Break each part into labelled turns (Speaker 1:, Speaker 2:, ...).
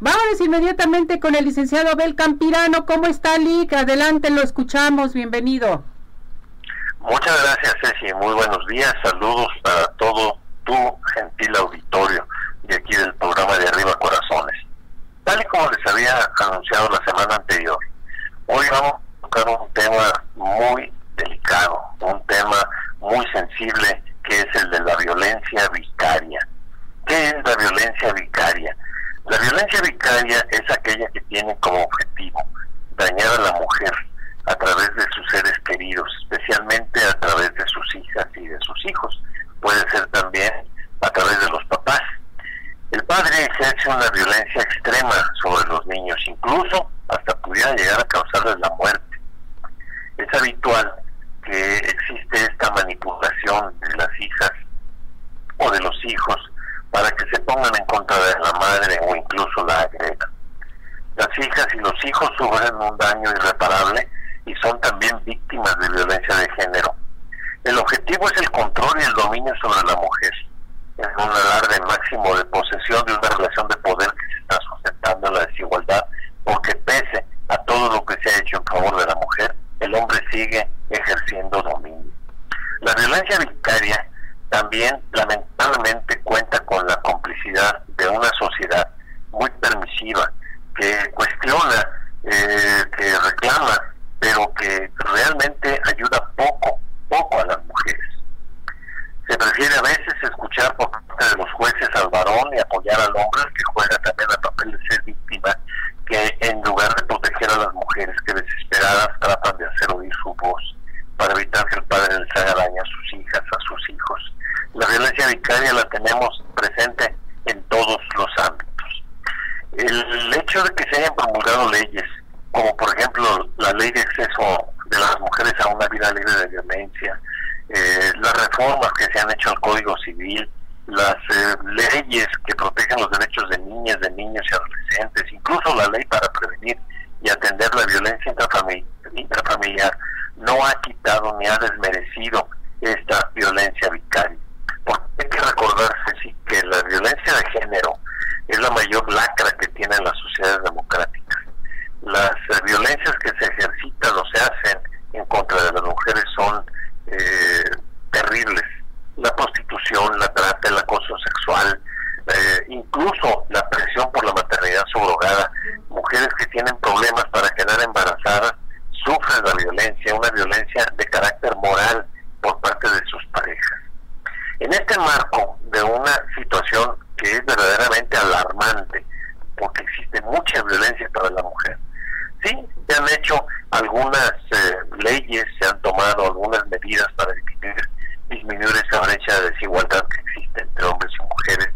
Speaker 1: Vámonos inmediatamente con el licenciado Abel Campirano. ¿Cómo está, Lick? Adelante, lo escuchamos. Bienvenido.
Speaker 2: Muchas gracias, Ceci. Muy buenos días. Saludos a todo tu gentil auditorio de aquí del programa de Arriba Corazones. Tal y como les había anunciado la semana anterior, hoy vamos a tocar un tema muy delicado, un tema muy sensible que es el de la violencia vicaria. ¿Qué es la violencia vicaria? La violencia vicaria es aquella que tiene como objetivo dañar a la mujer a través de sus seres queridos, especialmente a través de sus hijas y de sus hijos. Puede ser también a través de los papás. El padre ejerce una violencia extrema sobre los niños, incluso hasta pudiera llegar a causarles la muerte. Es habitual que existe esta manipulación de las hijas o de los hijos para que se pongan en contra de la madre o incluso la agredan. Las hijas y los hijos sufren un irreparable y son también víctimas de violencia de género. El objetivo es el control y el dominio sobre la mujer, en un alarde máximo de posesión de una relación de poder que se está sustentando en la desigualdad, porque pese a todo lo que se ha hecho en favor de la mujer, el hombre sigue ejerciendo dominio. La violencia vicaria también lamentablemente cuenta con la complicidad de una sociedad muy permisiva que cuestiona, eh, que reclama pero que realmente ayuda poco, poco a las mujeres. Se prefiere a veces escuchar por parte de los jueces al varón y apoyar al hombre que juega también el papel de ser víctima, que en lugar de proteger a las mujeres que desesperadas tratan de hacer oír su voz para evitar que el padre les haga daño a sus hijas, a sus hijos. La violencia vicaria la tenemos presente en todos los ámbitos. El hecho de que se hayan promulgado leyes como por ejemplo la ley de acceso de las mujeres a una vida libre de violencia, eh, las reformas que se han hecho al Código Civil, las eh, leyes que protegen los derechos de niñas, de niños y adolescentes, incluso la ley para prevenir y atender la violencia intrafamiliar, no ha quitado ni ha desmerecido esta violencia vicaria. Porque hay que recordarse sí, que la violencia de género es la mayor lacra que tienen las sociedades democráticas las eh, violencias que se ejercitan o se hacen en contra de las mujeres son eh, terribles. La prostitución, la trata, el acoso sexual, eh, incluso la presión por la maternidad subrogada. Mujeres que tienen problemas para quedar embarazadas sufren la violencia, una violencia de carácter moral por parte de sus parejas. En este marco de una situación que es verdaderamente alarmante, porque existe mucha violencia para la mujer, sí, se han hecho algunas eh, leyes, se han tomado algunas medidas para disminuir, disminuir esa brecha de desigualdad que existe entre hombres y mujeres,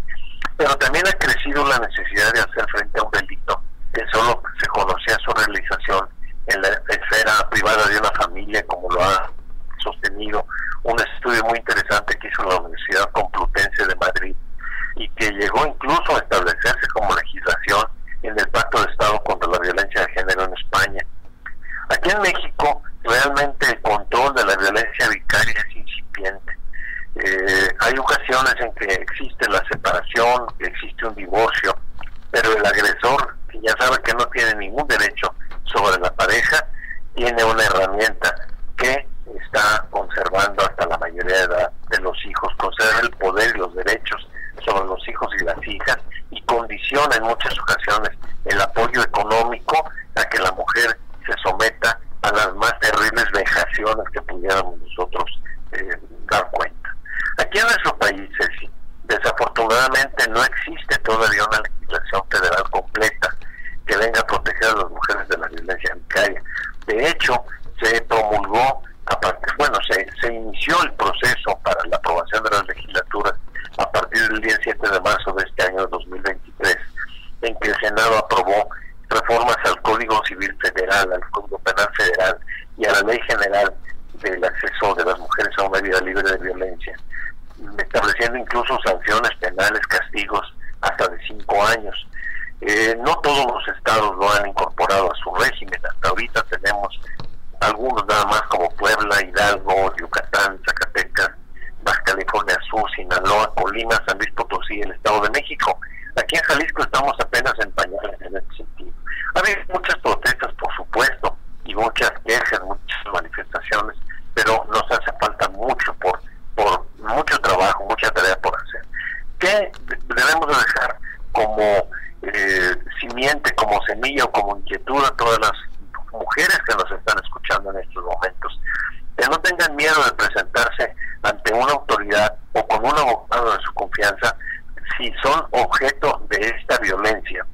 Speaker 2: pero también ha crecido la necesidad de hacer frente a un delito que solo se conocía su realización en la esfera privada de una familia, como lo ha sostenido un estudio muy interesante que hizo la Universidad Complutense de Madrid y que llegó incluso a establecerse como legislación en el Pacto de Estado contra la Violencia de Género en España. Aquí en México realmente el control de la violencia vicaria es incipiente. Eh, hay ocasiones en que existe la separación, que existe un divorcio, pero el agresor, que ya sabe que no tiene ningún derecho sobre la pareja, tiene una herramienta que está conservando hasta la mayoría de, edad de los hijos, conserva el poder y los derechos sobre los hijos y las hijas y condiciona en muchas ocasiones el apoyo económico a que la mujer se someta a las más terribles vejaciones que pudiéramos nosotros eh, dar cuenta. Aquí en nuestro país, desafortunadamente no existe todavía una legislación federal completa que venga a proteger a las mujeres de la violencia vicaria. De hecho, se promulgó, a partir, bueno, se, se inició el proceso para la aprobación de las legislaturas a partir del día 7 de marzo de este año 2023, en que el Senado aprobó reformas al Código Civil Federal, al Código Penal Federal y a la Ley General del Acceso de las Mujeres a una vida libre de violencia, estableciendo incluso sanciones penales, castigos hasta de cinco años. Eh, no todos los estados lo han incorporado a su régimen. Hasta ahorita tenemos algunos nada más como Puebla, Hidalgo, Yucatán, Zacatecas, Baja California Sur, Sinaloa, Colima, San Luis Potosí, el Estado de México. Aquí en Jalisco estamos apenas en pañales simiente, como semilla o como inquietud a todas las mujeres que nos están escuchando en estos momentos. Que no tengan miedo de presentarse ante una un abogado de su confianza si son objeto de esta violencia,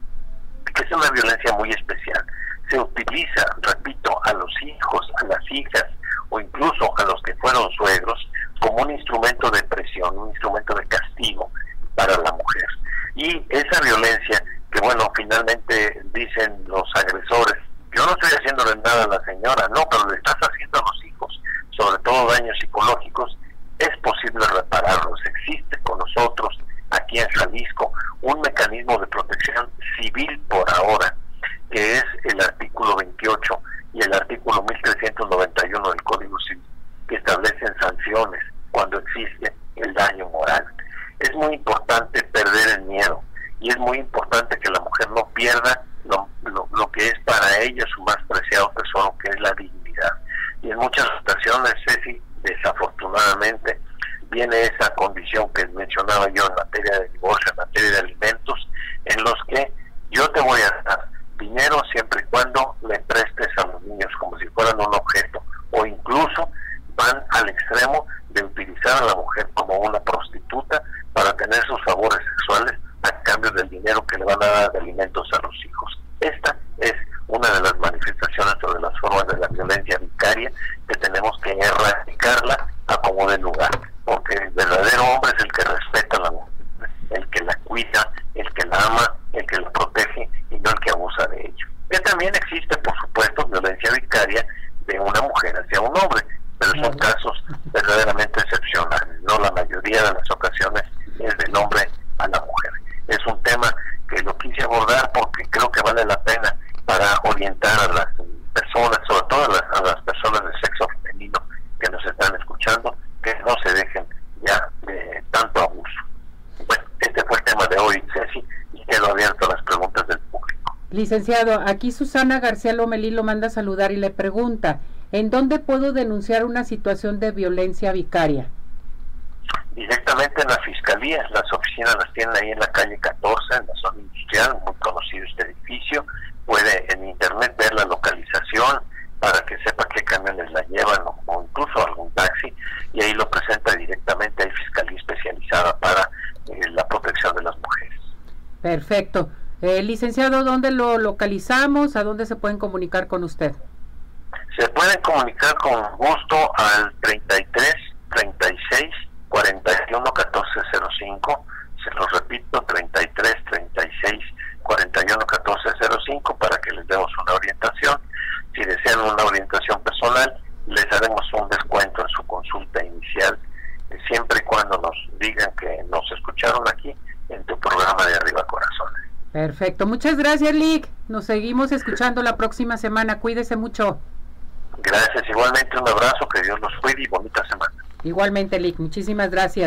Speaker 2: que es una violencia muy especial. Se utiliza, repito, a los hijos, a las hijas o incluso a los que fueron suegros como un instrumento de presión, un instrumento de castigo para la mujer. Y esa violencia que bueno, finalmente dicen los agresores, yo no estoy haciéndole nada a la señora, no, pero le estás haciendo a los hijos, sobre todo daños psicológicos, es posible repararlos. Existe con nosotros aquí en Jalisco un mecanismo de protección civil por ahora, que es el artículo 28 y el artículo 1391 del Código Civil, que establecen sanciones cuando existe el daño moral. Es muy importante perder el miedo y es muy importante que la mujer no pierda lo, lo, que es para ella su más preciado tesoro, que es la dignidad. Y en muchas ocasiones, Ceci, desafortunadamente, viene esa condición que mencionaba yo en materia de divorcio, en materia de alimentos, en los que yo te voy a dar dinero siempre y cuando le prestes a los niños como si fueran un objeto, o incluso van al extremo de utilizar a la mujer como una prostituta para tener sus favores sexuales a cambio del dinero que le van a dar de alimentos a los hijos. Esta es una de las manifestaciones o de las formas de la violencia vicaria que tenemos que erradicarla a como de lugar, porque el verdadero hombre es el que respeta a la mujer, el que la cuida, el que la ama, el que la protege y no el que abusa de ello. Que también existe, por supuesto, violencia vicaria de una mujer hacia un hombre, pero son casos verdaderamente excepcionales, no la mayoría de las ocasiones es del hombre a la mujer es un tema que lo quise abordar porque creo que vale la pena para orientar a las personas, sobre todo a las, personas de sexo femenino que nos están escuchando, que no se dejen ya de tanto abuso. Bueno, este fue el tema de hoy, Ceci, y quedo abierto a las preguntas del público.
Speaker 1: Licenciado, aquí Susana García Lomelí lo manda a saludar y le pregunta, ¿en dónde puedo denunciar una situación de violencia vicaria?
Speaker 2: directamente en la fiscalía. Las oficinas las tienen ahí en la calle 14, en la zona industrial, muy conocido este edificio. Puede en internet ver la localización para que sepa qué camiones la llevan o, incluso algún taxi y ahí lo presenta directamente. Hay fiscalía especializada para eh, la protección de las mujeres.
Speaker 1: Perfecto. Eh, licenciado, ¿dónde lo localizamos? ¿A dónde se pueden comunicar con usted?
Speaker 2: Se pueden comunicar con gusto al 33 36 41 14 05, se los repito, 33 36 41 14 05 para que les demos una orientación. Si desean una orientación personal, les haremos un descuento en su consulta inicial, eh, siempre y cuando nos digan que nos escucharon aquí en tu programa de Arriba.
Speaker 1: Perfecto, muchas gracias Lick. Nos seguimos escuchando la próxima semana. Cuídese mucho.
Speaker 2: Gracias, igualmente un abrazo, que Dios los cuide y bonita semana.
Speaker 1: Igualmente, Lick, muchísimas gracias.